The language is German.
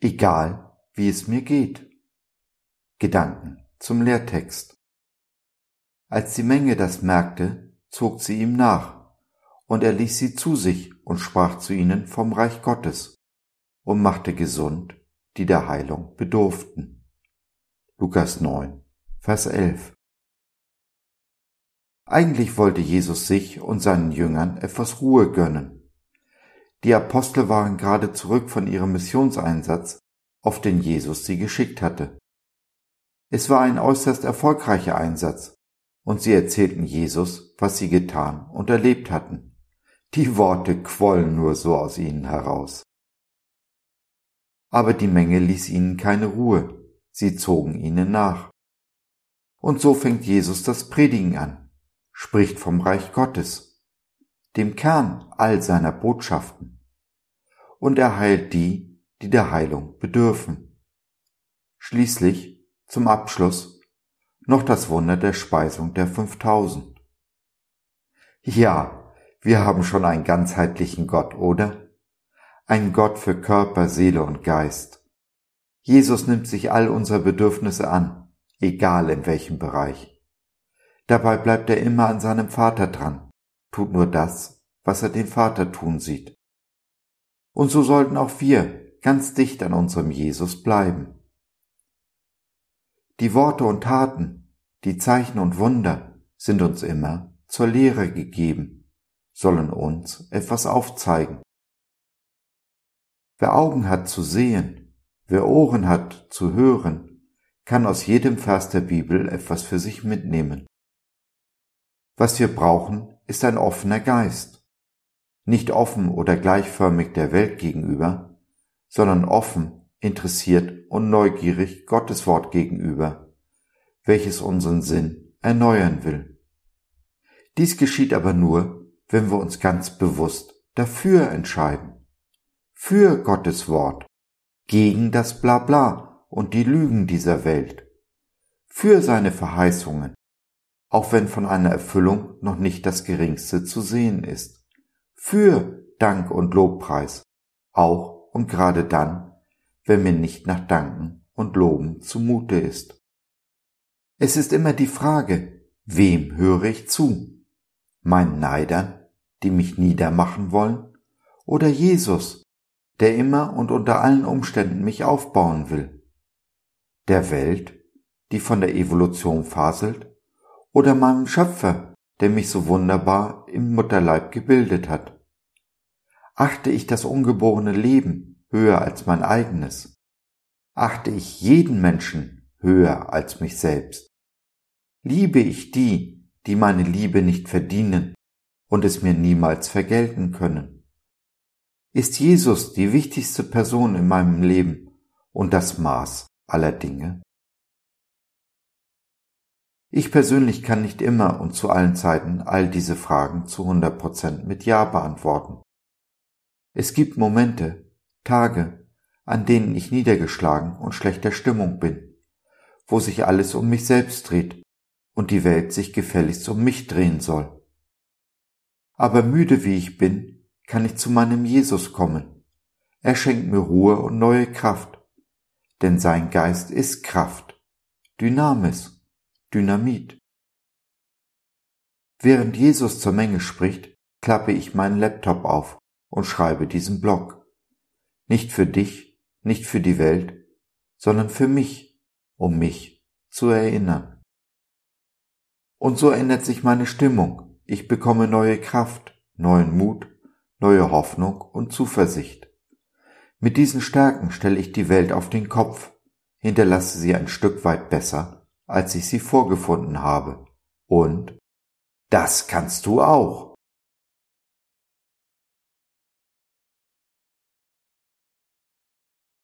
egal wie es mir geht. Gedanken zum Lehrtext. Als die Menge das merkte, zog sie ihm nach, und er ließ sie zu sich und sprach zu ihnen vom Reich Gottes und machte gesund, die der Heilung bedurften. Lukas 9, Vers 11. Eigentlich wollte Jesus sich und seinen Jüngern etwas Ruhe gönnen. Die Apostel waren gerade zurück von ihrem Missionseinsatz, auf den Jesus sie geschickt hatte. Es war ein äußerst erfolgreicher Einsatz, und sie erzählten Jesus, was sie getan und erlebt hatten. Die Worte quollen nur so aus ihnen heraus. Aber die Menge ließ ihnen keine Ruhe, sie zogen ihnen nach. Und so fängt Jesus das Predigen an, spricht vom Reich Gottes, dem Kern all seiner Botschaften, und er heilt die, die der Heilung bedürfen. Schließlich, zum Abschluss, noch das Wunder der Speisung der 5000. Ja, wir haben schon einen ganzheitlichen Gott, oder? Ein Gott für Körper, Seele und Geist. Jesus nimmt sich all unsere Bedürfnisse an, egal in welchem Bereich. Dabei bleibt er immer an seinem Vater dran, tut nur das, was er den Vater tun sieht. Und so sollten auch wir ganz dicht an unserem Jesus bleiben. Die Worte und Taten, die Zeichen und Wunder sind uns immer zur Lehre gegeben, sollen uns etwas aufzeigen. Wer Augen hat zu sehen, wer Ohren hat zu hören, kann aus jedem Vers der Bibel etwas für sich mitnehmen. Was wir brauchen, ist ein offener Geist. Nicht offen oder gleichförmig der Welt gegenüber, sondern offen interessiert und neugierig Gottes Wort gegenüber, welches unseren Sinn erneuern will. Dies geschieht aber nur, wenn wir uns ganz bewusst dafür entscheiden. Für Gottes Wort, gegen das Blabla und die Lügen dieser Welt, für seine Verheißungen, auch wenn von einer Erfüllung noch nicht das geringste zu sehen ist, für Dank und Lobpreis, auch und gerade dann, wenn mir nicht nach Danken und Loben zumute ist. Es ist immer die Frage, wem höre ich zu? Meinen Neidern, die mich niedermachen wollen, oder Jesus, der immer und unter allen Umständen mich aufbauen will? Der Welt, die von der Evolution faselt, oder meinem Schöpfer, der mich so wunderbar im Mutterleib gebildet hat? Achte ich das ungeborene Leben höher als mein eigenes? Achte ich jeden Menschen höher als mich selbst? Liebe ich die, die meine Liebe nicht verdienen und es mir niemals vergelten können? Ist Jesus die wichtigste Person in meinem Leben und das Maß aller Dinge? Ich persönlich kann nicht immer und zu allen Zeiten all diese Fragen zu 100 Prozent mit Ja beantworten. Es gibt Momente, Tage, an denen ich niedergeschlagen und schlechter Stimmung bin, wo sich alles um mich selbst dreht und die Welt sich gefälligst um mich drehen soll. Aber müde wie ich bin, kann ich zu meinem Jesus kommen. Er schenkt mir Ruhe und neue Kraft, denn sein Geist ist Kraft, Dynamis, Dynamit. Während Jesus zur Menge spricht, klappe ich meinen Laptop auf und schreibe diesen Blog. Nicht für dich, nicht für die Welt, sondern für mich, um mich zu erinnern. Und so ändert sich meine Stimmung. Ich bekomme neue Kraft, neuen Mut, neue Hoffnung und Zuversicht. Mit diesen Stärken stelle ich die Welt auf den Kopf, hinterlasse sie ein Stück weit besser, als ich sie vorgefunden habe. Und das kannst du auch.